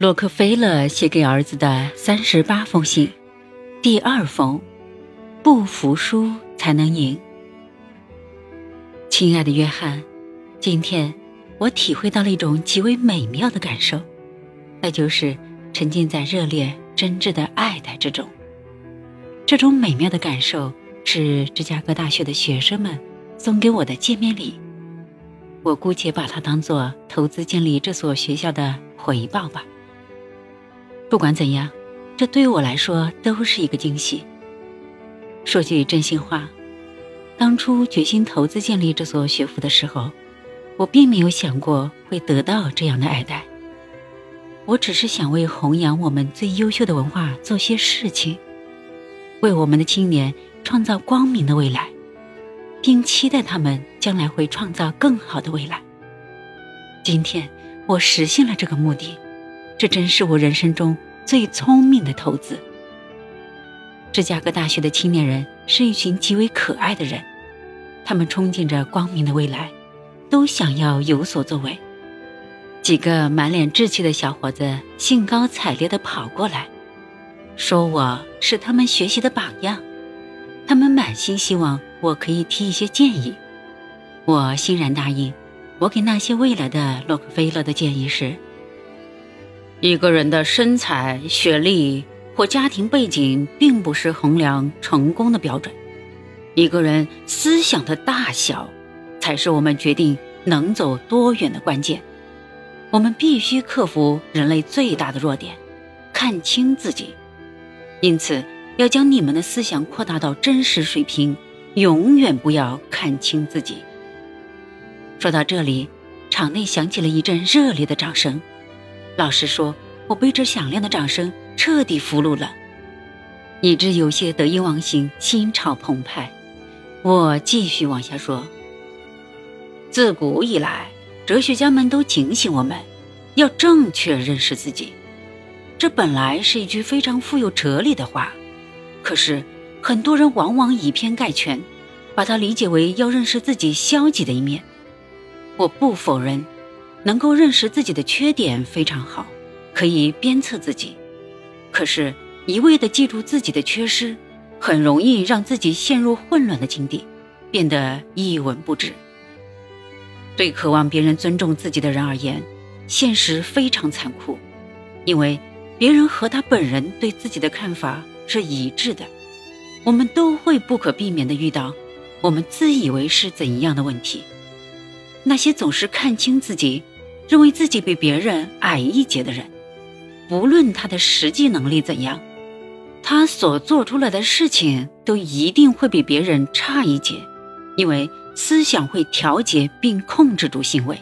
洛克菲勒写给儿子的三十八封信，第二封：不服输才能赢。亲爱的约翰，今天我体会到了一种极为美妙的感受，那就是沉浸在热烈、真挚的爱戴之中。这种美妙的感受是芝加哥大学的学生们送给我的见面礼，我姑且把它当做投资建立这所学校的回报吧。不管怎样，这对于我来说都是一个惊喜。说句真心话，当初决心投资建立这所学府的时候，我并没有想过会得到这样的爱戴。我只是想为弘扬我们最优秀的文化做些事情，为我们的青年创造光明的未来，并期待他们将来会创造更好的未来。今天，我实现了这个目的。这真是我人生中最聪明的投资。芝加哥大学的青年人是一群极为可爱的人，他们憧憬着光明的未来，都想要有所作为。几个满脸稚气的小伙子兴高采烈地跑过来，说我是他们学习的榜样。他们满心希望我可以提一些建议，我欣然答应。我给那些未来的洛克菲勒的建议是。一个人的身材、学历或家庭背景，并不是衡量成功的标准。一个人思想的大小，才是我们决定能走多远的关键。我们必须克服人类最大的弱点，看清自己。因此，要将你们的思想扩大到真实水平，永远不要看清自己。说到这里，场内响起了一阵热烈的掌声。老实说，我被这响亮的掌声彻底俘虏了，以致有些得意忘形、心潮澎湃。我继续往下说：自古以来，哲学家们都警醒我们，要正确认识自己。这本来是一句非常富有哲理的话，可是很多人往往以偏概全，把它理解为要认识自己消极的一面。我不否认。能够认识自己的缺点非常好，可以鞭策自己。可是，一味的记住自己的缺失，很容易让自己陷入混乱的境地，变得一文不值。对渴望别人尊重自己的人而言，现实非常残酷，因为别人和他本人对自己的看法是一致的。我们都会不可避免地遇到我们自以为是怎样的问题。那些总是看清自己。认为自己比别人矮一截的人，不论他的实际能力怎样，他所做出来的事情都一定会比别人差一截，因为思想会调节并控制住行为。